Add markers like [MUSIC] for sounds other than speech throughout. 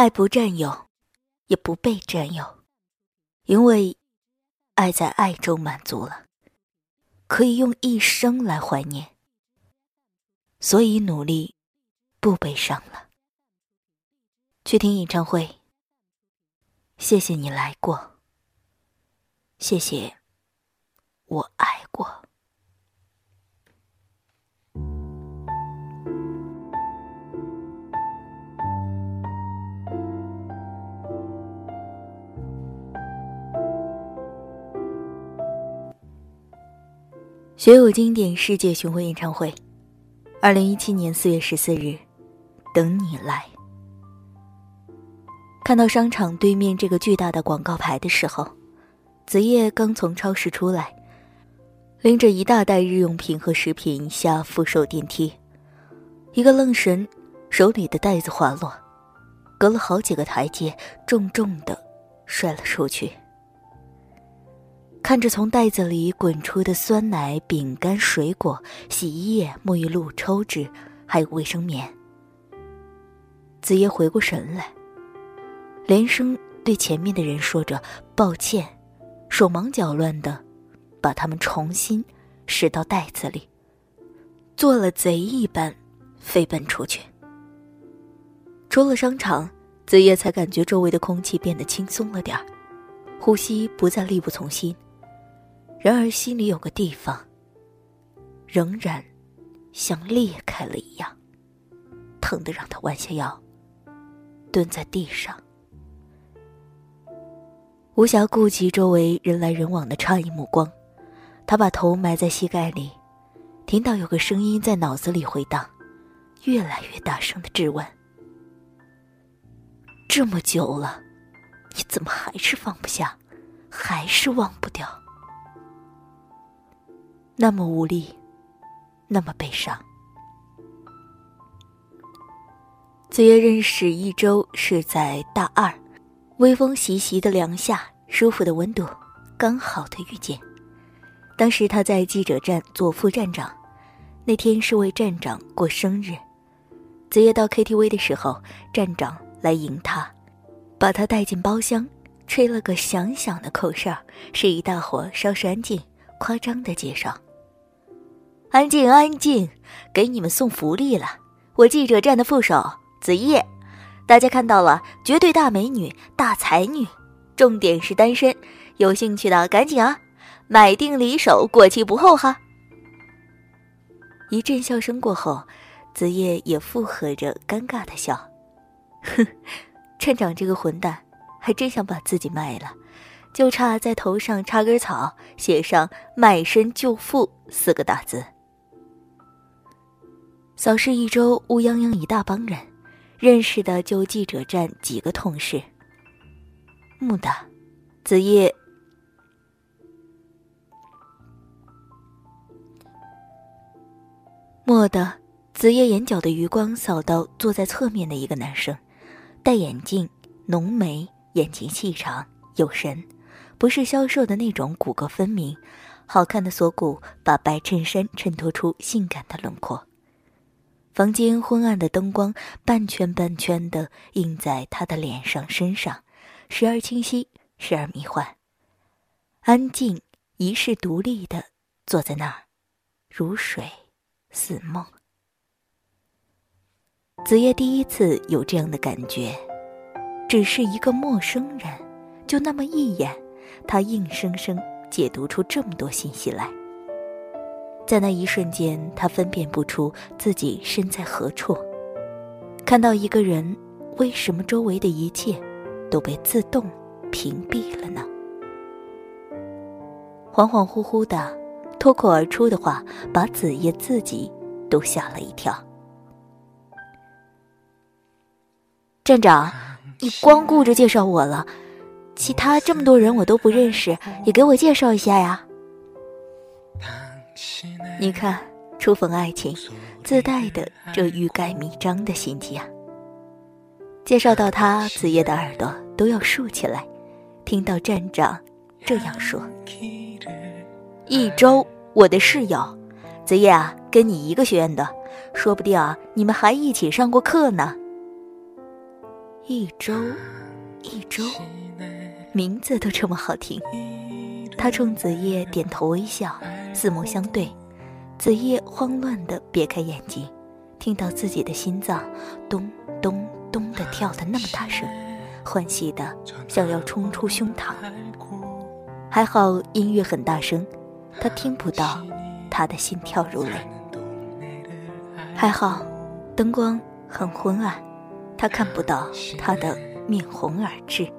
爱不占有，也不被占有，因为爱在爱中满足了，可以用一生来怀念，所以努力不悲伤了。去听演唱会，谢谢你来过，谢谢我爱过。学友经典世界巡回演唱会，二零一七年四月十四日，等你来。看到商场对面这个巨大的广告牌的时候，子夜刚从超市出来，拎着一大袋日用品和食品下扶手电梯，一个愣神，手里的袋子滑落，隔了好几个台阶，重重的摔了出去。看着从袋子里滚出的酸奶、饼干、水果、洗衣液、沐浴露、抽纸，还有卫生棉，子夜回过神来，连声对前面的人说着抱歉，手忙脚乱的把它们重新拾到袋子里，做了贼一般飞奔出去。出了商场，子夜才感觉周围的空气变得轻松了点儿，呼吸不再力不从心。然而心里有个地方，仍然像裂开了一样，疼得让他弯下腰，蹲在地上，无暇顾及周围人来人往的诧异目光。他把头埋在膝盖里，听到有个声音在脑子里回荡，越来越大声的质问：“这么久了，你怎么还是放不下，还是忘不掉？”那么无力，那么悲伤。子夜认识一周是在大二，微风习习的凉夏，舒服的温度，刚好的遇见。当时他在记者站做副站长，那天是为站长过生日。子夜到 KTV 的时候，站长来迎他，把他带进包厢，吹了个响响的口哨，示意大伙稍事安静，夸张的介绍。安静，安静，给你们送福利了。我记者站的副手子夜，大家看到了，绝对大美女、大才女，重点是单身。有兴趣的赶紧啊，买定离手，过期不候哈。一阵笑声过后，子夜也附和着尴尬的笑。哼，站长这个混蛋，还真想把自己卖了，就差在头上插根草，写上“卖身救父”四个大字。扫视一周，乌泱泱一大帮人，认识的就记者站几个同事。木的，子夜。蓦的，子夜眼角的余光扫到坐在侧面的一个男生，戴眼镜，浓眉，眼睛细长有神，不是消瘦的那种骨骼分明，好看的锁骨把白衬衫衬托出性感的轮廓。房间昏暗的灯光，半圈半圈的映在他的脸上、身上，时而清晰，时而迷幻。安静、一世独立的坐在那儿，如水似梦。子夜第一次有这样的感觉，只是一个陌生人，就那么一眼，他硬生生解读出这么多信息来。在那一瞬间，他分辨不出自己身在何处。看到一个人，为什么周围的一切都被自动屏蔽了呢？恍恍惚惚的，脱口而出的话，把子夜自己都吓了一跳。站长，你光顾着介绍我了，其他这么多人我都不认识，也给我介绍一下呀。你看，初逢爱情，自带的这欲盖弥彰的心机啊！介绍到他，子夜的耳朵都要竖起来。听到站长这样说，一周，我的室友，子夜啊，跟你一个学院的，说不定啊，你们还一起上过课呢。一周，一周，名字都这么好听。他冲子夜点头微笑，四目相对。子夜慌乱地别开眼睛，听到自己的心脏咚咚咚地跳得那么大声，欢喜的想要冲出胸膛。还好音乐很大声，他听不到他的心跳如雷。还好灯光很昏暗，他看不到他的面红耳赤。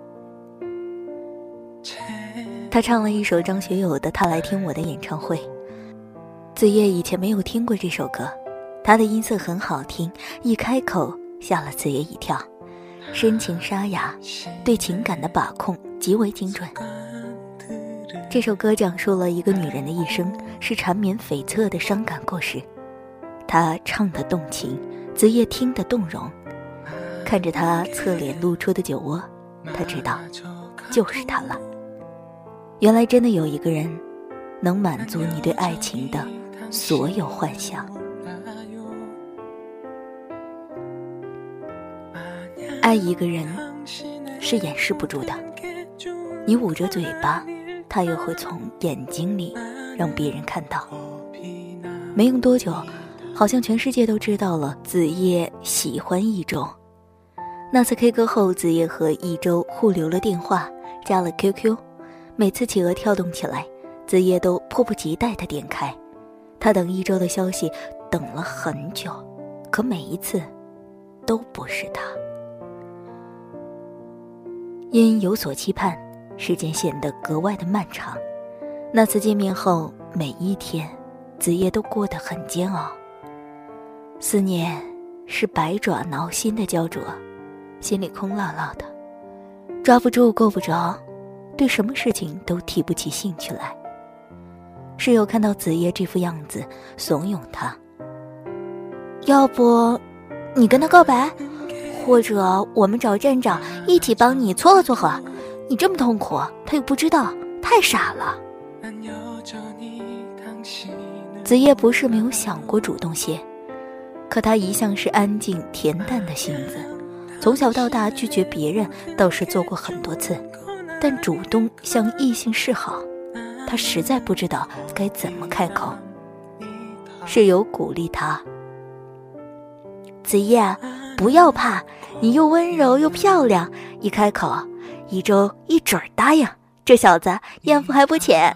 他唱了一首张学友的《他来听我的演唱会》。子夜以前没有听过这首歌，他的音色很好听，一开口吓了子夜一跳，深情沙哑，对情感的把控极为精准。这首歌讲述了一个女人的一生，是缠绵悱恻的伤感故事。他唱得动情，子夜听得动容，看着他侧脸露出的酒窝，他知道，就是他了。原来真的有一个人，能满足你对爱情的。所有幻想，爱一个人是掩饰不住的。你捂着嘴巴，他又会从眼睛里让别人看到。没用多久，好像全世界都知道了子夜喜欢一周。那次 K 歌后，子夜和一周互留了电话，加了 QQ。每次企鹅跳动起来，子夜都迫不及待地点开。他等一周的消息，等了很久，可每一次，都不是他。因有所期盼，时间显得格外的漫长。那次见面后，每一天，子夜都过得很煎熬。思念是百爪挠心的焦灼，心里空落落的，抓不住，够不着，对什么事情都提不起兴趣来。室友看到子夜这副样子，怂恿他：“要不，你跟他告白，或者我们找站长一起帮你撮合撮合。你这么痛苦，他又不知道，太傻了。”子夜不是没有想过主动些，可他一向是安静恬淡的性子，从小到大拒绝别人倒是做过很多次，但主动向异性示好。他实在不知道该怎么开口。室友鼓励他：“子夜，不要怕，你又温柔又漂亮，一开口，一周一准答应。这小子艳福还不浅。”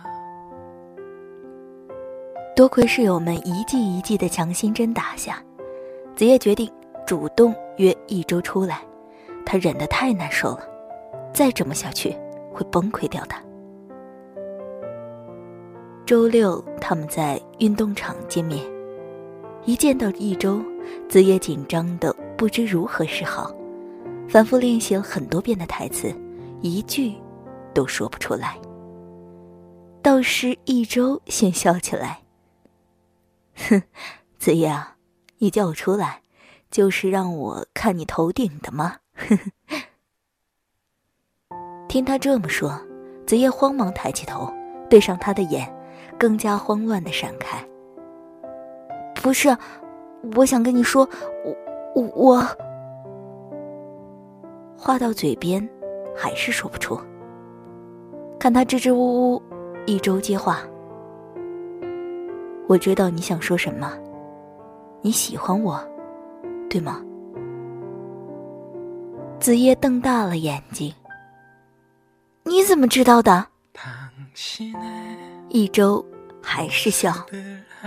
多亏室友们一记一记的强心针打下，子夜决定主动约一周出来。他忍得太难受了，再这么下去会崩溃掉的。周六，他们在运动场见面。一见到一周，子夜紧张的不知如何是好，反复练习了很多遍的台词，一句都说不出来。倒是一周先笑起来：“哼，子夜啊，你叫我出来，就是让我看你头顶的吗？” [LAUGHS] 听他这么说，子夜慌忙抬起头，对上他的眼。更加慌乱的闪开。不是，我想跟你说，我我话到嘴边，还是说不出。看他支支吾吾，一周接话。我知道你想说什么，你喜欢我，对吗？子夜瞪大了眼睛。你怎么知道的？一周还是笑，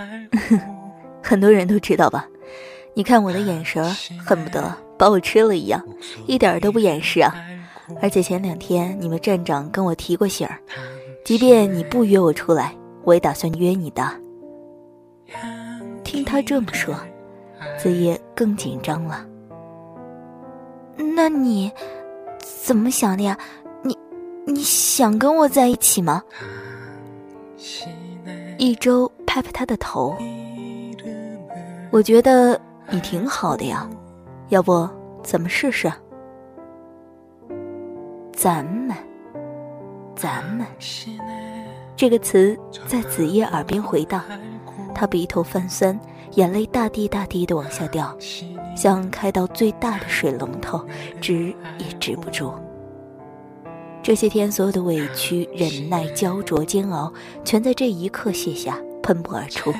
[LAUGHS] [LAUGHS] 很多人都知道吧？你看我的眼神，恨不得把我吃了一样，一点都不掩饰啊！而且前两天你们站长跟我提过醒儿，即便你不约我出来，我也打算约你的。听他这么说，子夜更紧张了。那你怎么想的呀？你你想跟我在一起吗？一周拍拍他的头，我觉得你挺好的呀，要不咱们试试？咱们，咱们，这个词在子夜耳边回荡，他鼻头泛酸，眼泪大滴大滴的往下掉，像开到最大的水龙头，止也止不住。这些天所有的委屈、忍耐、焦灼、煎熬，全在这一刻卸下，喷薄而出，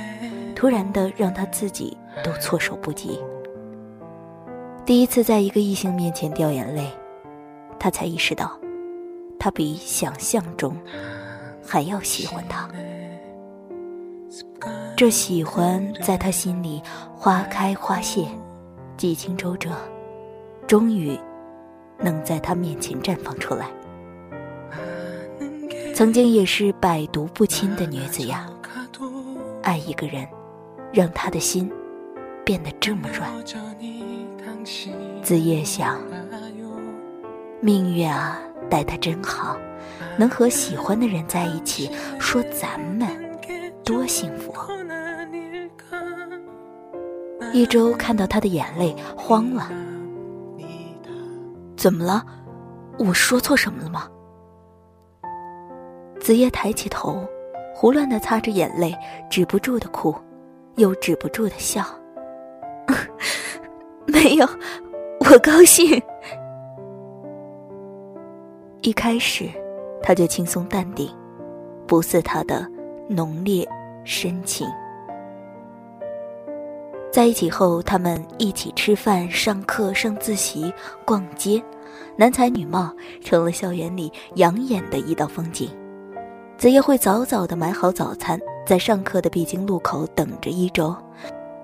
突然的让他自己都措手不及。第一次在一个异性面前掉眼泪，他才意识到，他比想象中还要喜欢他。这喜欢在他心里花开花谢，几经周折，终于能在他面前绽放出来。曾经也是百毒不侵的女子呀，爱一个人，让他的心变得这么软。子夜想，命运啊，待他真好，能和喜欢的人在一起，说咱们多幸福。一周看到他的眼泪，慌了。怎么了？我说错什么了吗？子夜抬起头，胡乱的擦着眼泪，止不住的哭，又止不住的笑。[LAUGHS] 没有，我高兴。一开始，他就轻松淡定，不似他的浓烈深情。在一起后，他们一起吃饭、上课、上自习、逛街，男才女貌，成了校园里养眼的一道风景。子夜会早早的买好早餐，在上课的必经路口等着一周。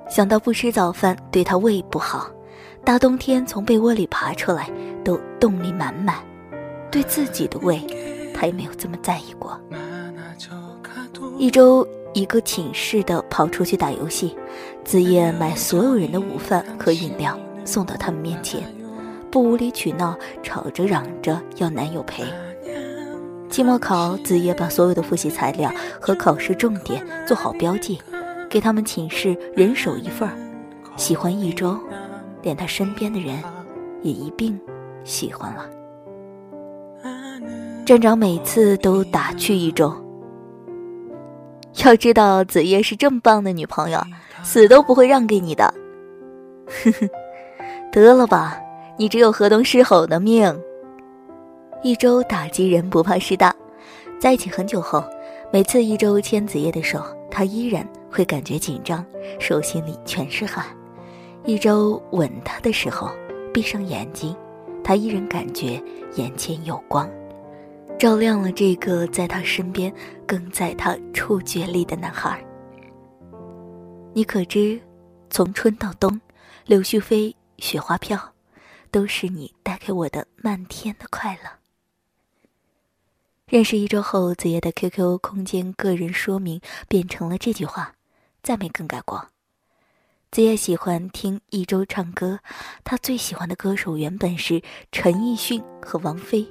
想到不吃早饭对他胃不好，大冬天从被窝里爬出来都动力满满。对自己的胃，他也没有这么在意过。一周一个寝室的跑出去打游戏，子夜买所有人的午饭和饮料送到他们面前，不无理取闹，吵着嚷着要男友陪。期末考，子夜把所有的复习材料和考试重点做好标记，给他们寝室人手一份儿。喜欢一周，连他身边的人也一并喜欢了。站长每次都打趣一周。要知道，子夜是这么棒的女朋友，死都不会让给你的。呵呵，得了吧，你只有河东狮吼的命。一周打击人不怕事大，在一起很久后，每次一周牵子夜的手，他依然会感觉紧张，手心里全是汗。一周吻他的时候，闭上眼睛，他依然感觉眼前有光，照亮了这个在他身边、更在他触觉里的男孩。你可知，从春到冬，柳絮飞，雪花飘，都是你带给我的漫天的快乐。认识一周后，子夜的 QQ 空间个人说明变成了这句话，再没更改过。子夜喜欢听一周唱歌，他最喜欢的歌手原本是陈奕迅和王菲，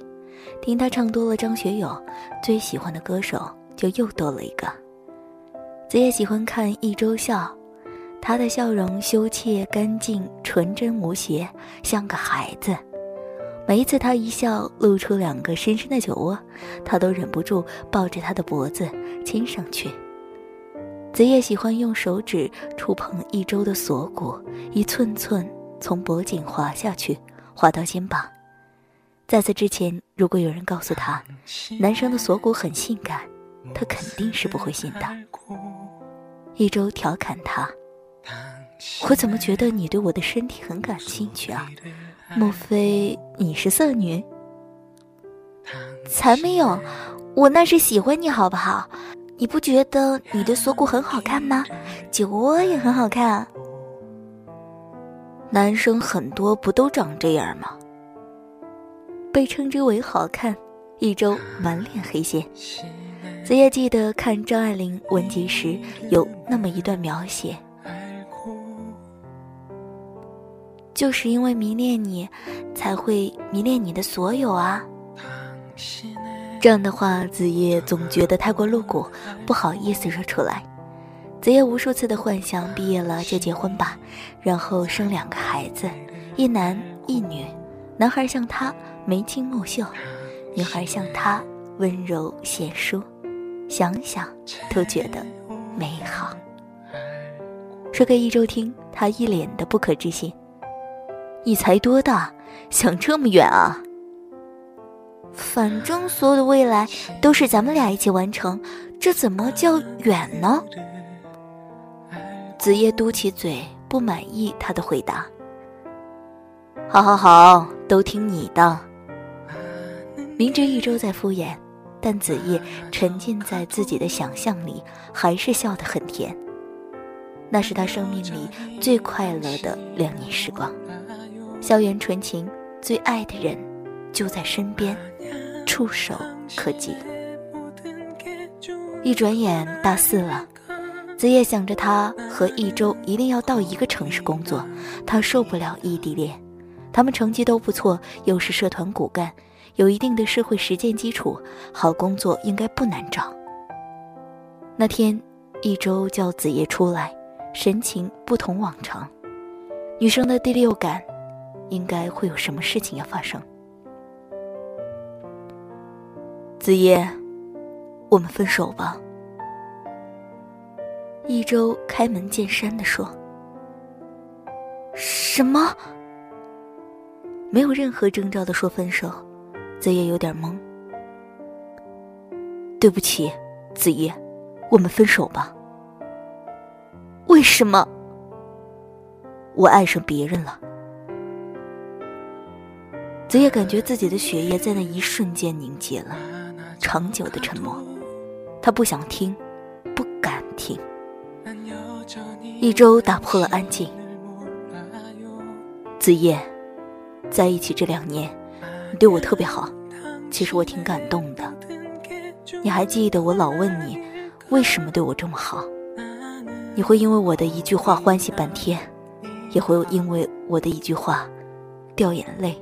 听他唱多了张学友，最喜欢的歌手就又多了一个。子夜喜欢看一周笑，他的笑容羞怯干净、纯真无邪，像个孩子。每一次他一笑，露出两个深深的酒窝，他都忍不住抱着他的脖子亲上去。子夜喜欢用手指触碰一周的锁骨，一寸寸从脖颈滑下去，滑到肩膀。在此之前，如果有人告诉他男生的锁骨很性感，他肯定是不会信的。一周调侃他：“我怎么觉得你对我的身体很感兴趣啊？”莫非你是色女？才没有，我那是喜欢你好不好？你不觉得你的锁骨很好看吗？酒窝也很好看。男生很多不都长这样吗？被称之为好看，一周满脸黑线。子夜记得看张爱玲文集时有那么一段描写。就是因为迷恋你，才会迷恋你的所有啊！这样的话，子夜总觉得太过露骨，不好意思说出来。子夜无数次的幻想，毕业了就结婚吧，然后生两个孩子，一男一女。男孩像他眉清目秀，女孩像他温柔贤淑，想想都觉得美好。说给一周听，他一脸的不可置信。你才多大，想这么远啊？反正所有的未来都是咱们俩一起完成，这怎么叫远呢？子夜嘟起嘴，不满意他的回答。好好好，都听你的。明知一周在敷衍，但子夜沉浸在自己的想象里，还是笑得很甜。那是他生命里最快乐的两年时光，校园纯情，最爱的人就在身边，触手可及。一转眼大四了，子夜想着他和一周一定要到一个城市工作，他受不了异地恋。他们成绩都不错，又是社团骨干，有一定的社会实践基础，好工作应该不难找。那天，一周叫子夜出来。神情不同往常，女生的第六感，应该会有什么事情要发生。子夜，我们分手吧。一周开门见山的说：“什么？没有任何征兆的说分手。”子夜有点懵。对不起，子夜，我们分手吧。为什么？我爱上别人了。子夜感觉自己的血液在那一瞬间凝结了，长久的沉默。他不想听，不敢听。一周打破了安静。子夜，在一起这两年，你对我特别好，其实我挺感动的。你还记得我老问你，为什么对我这么好？你会因为我的一句话欢喜半天，也会因为我的一句话掉眼泪，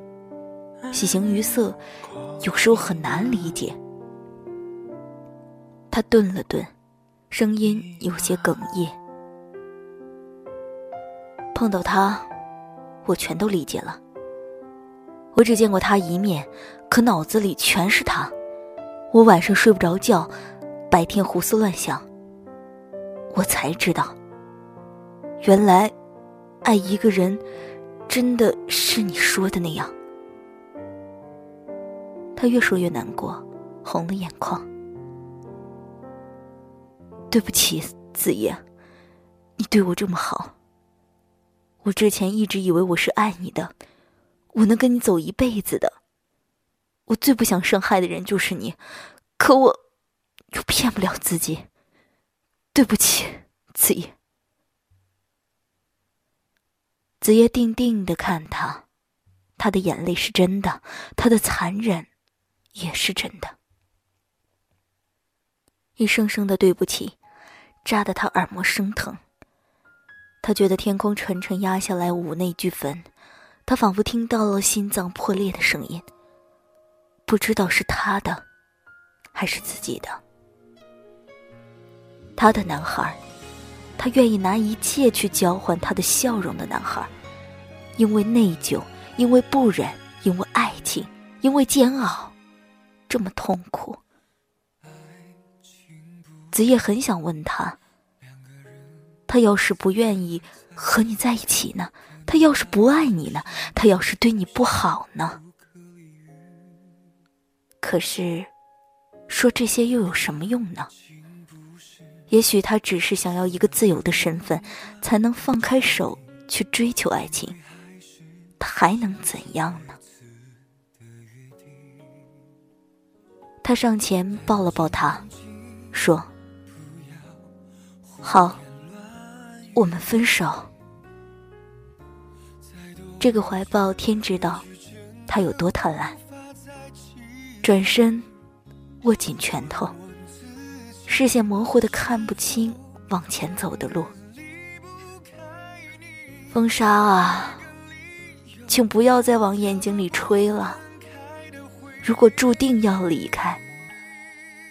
喜形于色，有时候很难理解。他顿了顿，声音有些哽咽。碰到他，我全都理解了。我只见过他一面，可脑子里全是他。我晚上睡不着觉，白天胡思乱想。我才知道，原来爱一个人真的是你说的那样。他越说越难过，红了眼眶。对不起，子夜，你对我这么好。我之前一直以为我是爱你的，我能跟你走一辈子的。我最不想伤害的人就是你，可我又骗不了自己。对不起，子夜。子夜定定的看他，他的眼泪是真的，他的残忍也是真的。一声声的对不起，扎得他耳膜生疼。他觉得天空沉沉压下来五内俱焚，他仿佛听到了心脏破裂的声音。不知道是他的，还是自己的。他的男孩，他愿意拿一切去交换他的笑容的男孩，因为内疚，因为不忍，因为爱情，因为煎熬，这么痛苦。子夜很想问他，他要是不愿意和你在一起呢？他要是不爱你呢？他要是对你不好呢？可是，说这些又有什么用呢？也许他只是想要一个自由的身份，才能放开手去追求爱情。他还能怎样呢？他上前抱了抱他，说：“好，我们分手。”这个怀抱，天知道他有多贪婪。转身，握紧拳头。视线模糊的看不清往前走的路，风沙啊，请不要再往眼睛里吹了。如果注定要离开，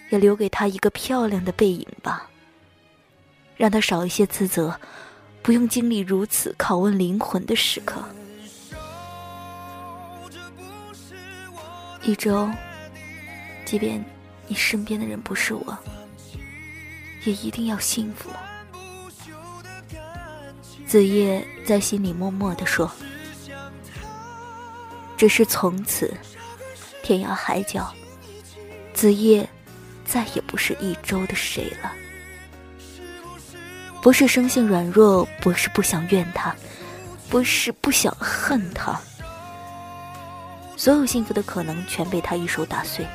也留给他一个漂亮的背影吧，让他少一些自责，不用经历如此拷问灵魂的时刻。一周，即便你身边的人不是我。也一定要幸福。子夜在心里默默地说：“只是从此天涯海角，子夜再也不是一周的谁了。不是生性软弱，不是不想怨他，不是不想恨他。所有幸福的可能全被他一手打碎。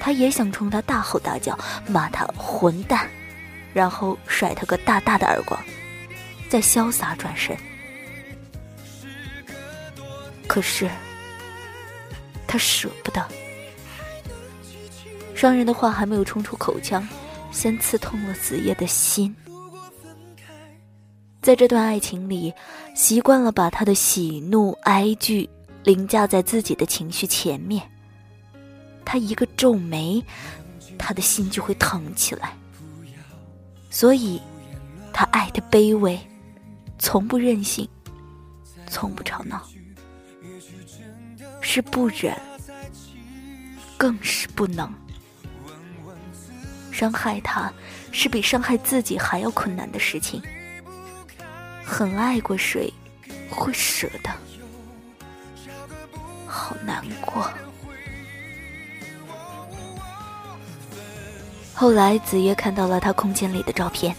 他也想冲他大吼大叫，骂他混蛋，然后甩他个大大的耳光，再潇洒转身。可是，他舍不得。伤人的话还没有冲出口腔，先刺痛了子夜的心。在这段爱情里，习惯了把他的喜怒哀惧凌驾在自己的情绪前面。他一个皱眉，他的心就会疼起来。所以，他爱的卑微，从不任性，从不吵闹，是不忍，更是不能。伤害他，是比伤害自己还要困难的事情。很爱过谁，会舍得？好难过。后来，子夜看到了他空间里的照片，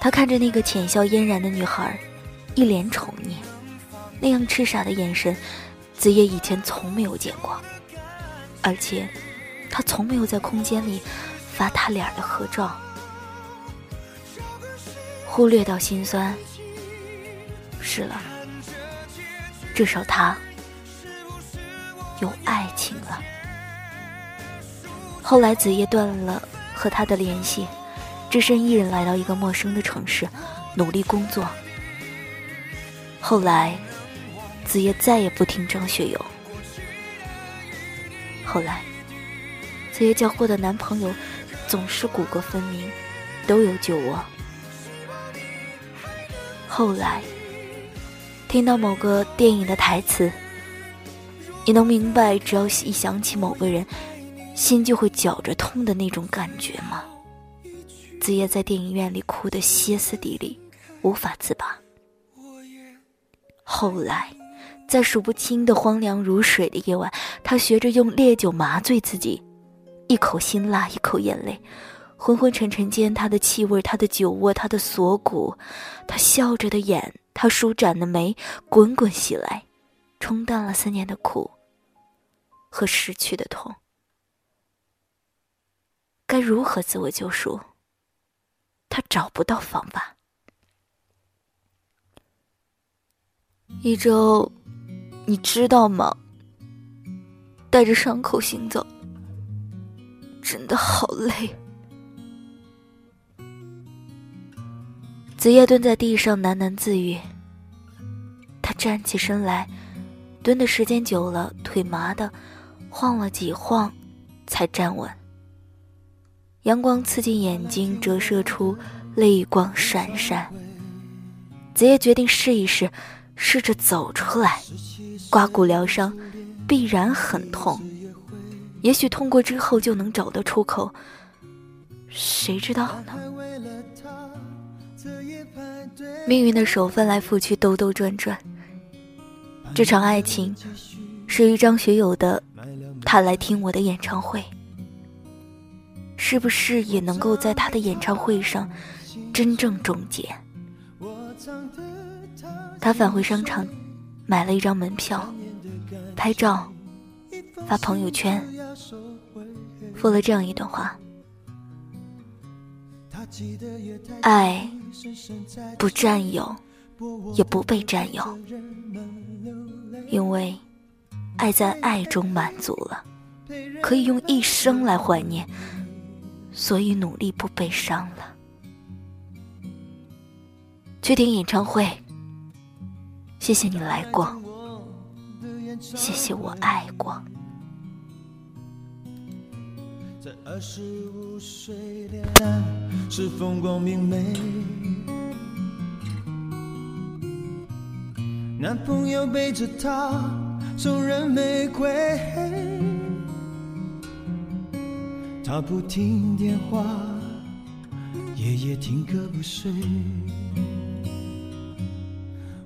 他看着那个浅笑嫣然的女孩，一脸宠溺，那样痴傻的眼神，子夜以前从没有见过，而且，他从没有在空间里发他俩的合照，忽略到心酸。是了，至少他有爱情了。后来子夜断了和他的联系，只身一人来到一个陌生的城市，努力工作。后来，子夜再也不听张学友。后来，子夜交过的男朋友总是骨骼分明，都有酒窝。后来。听到某个电影的台词，你能明白只要一想起某个人，心就会绞着痛的那种感觉吗？子夜在电影院里哭得歇斯底里，无法自拔。后来，在数不清的荒凉如水的夜晚，他学着用烈酒麻醉自己，一口辛辣，一口眼泪，昏昏沉沉间，他的气味，他的酒窝，他的锁骨，他笑着的眼。他舒展的眉滚滚袭来，冲淡了思念的苦和失去的痛。该如何自我救赎？他找不到方法。一周，你知道吗？带着伤口行走，真的好累。子夜蹲在地上喃喃自语。他站起身来，蹲的时间久了，腿麻的，晃了几晃，才站稳。阳光刺进眼睛，折射出泪光闪闪。子夜决定试一试，试着走出来。刮骨疗伤，必然很痛，也许痛过之后就能找到出口，谁知道呢？命运的手翻来覆去，兜兜转转。这场爱情，是于张学友的“他来听我的演唱会”，是不是也能够在他的演唱会上真正终结？他返回商场，买了一张门票，拍照，发朋友圈，附了这样一段话。爱不占有，也不被占有，因为爱在爱中满足了，可以用一生来怀念，所以努力不悲伤了。去听演唱会，谢谢你来过，谢谢我爱过。在二十五岁恋爱是风光明媚，男朋友背着她送人玫瑰，她不听电话，夜夜听歌不睡。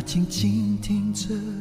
静静听着。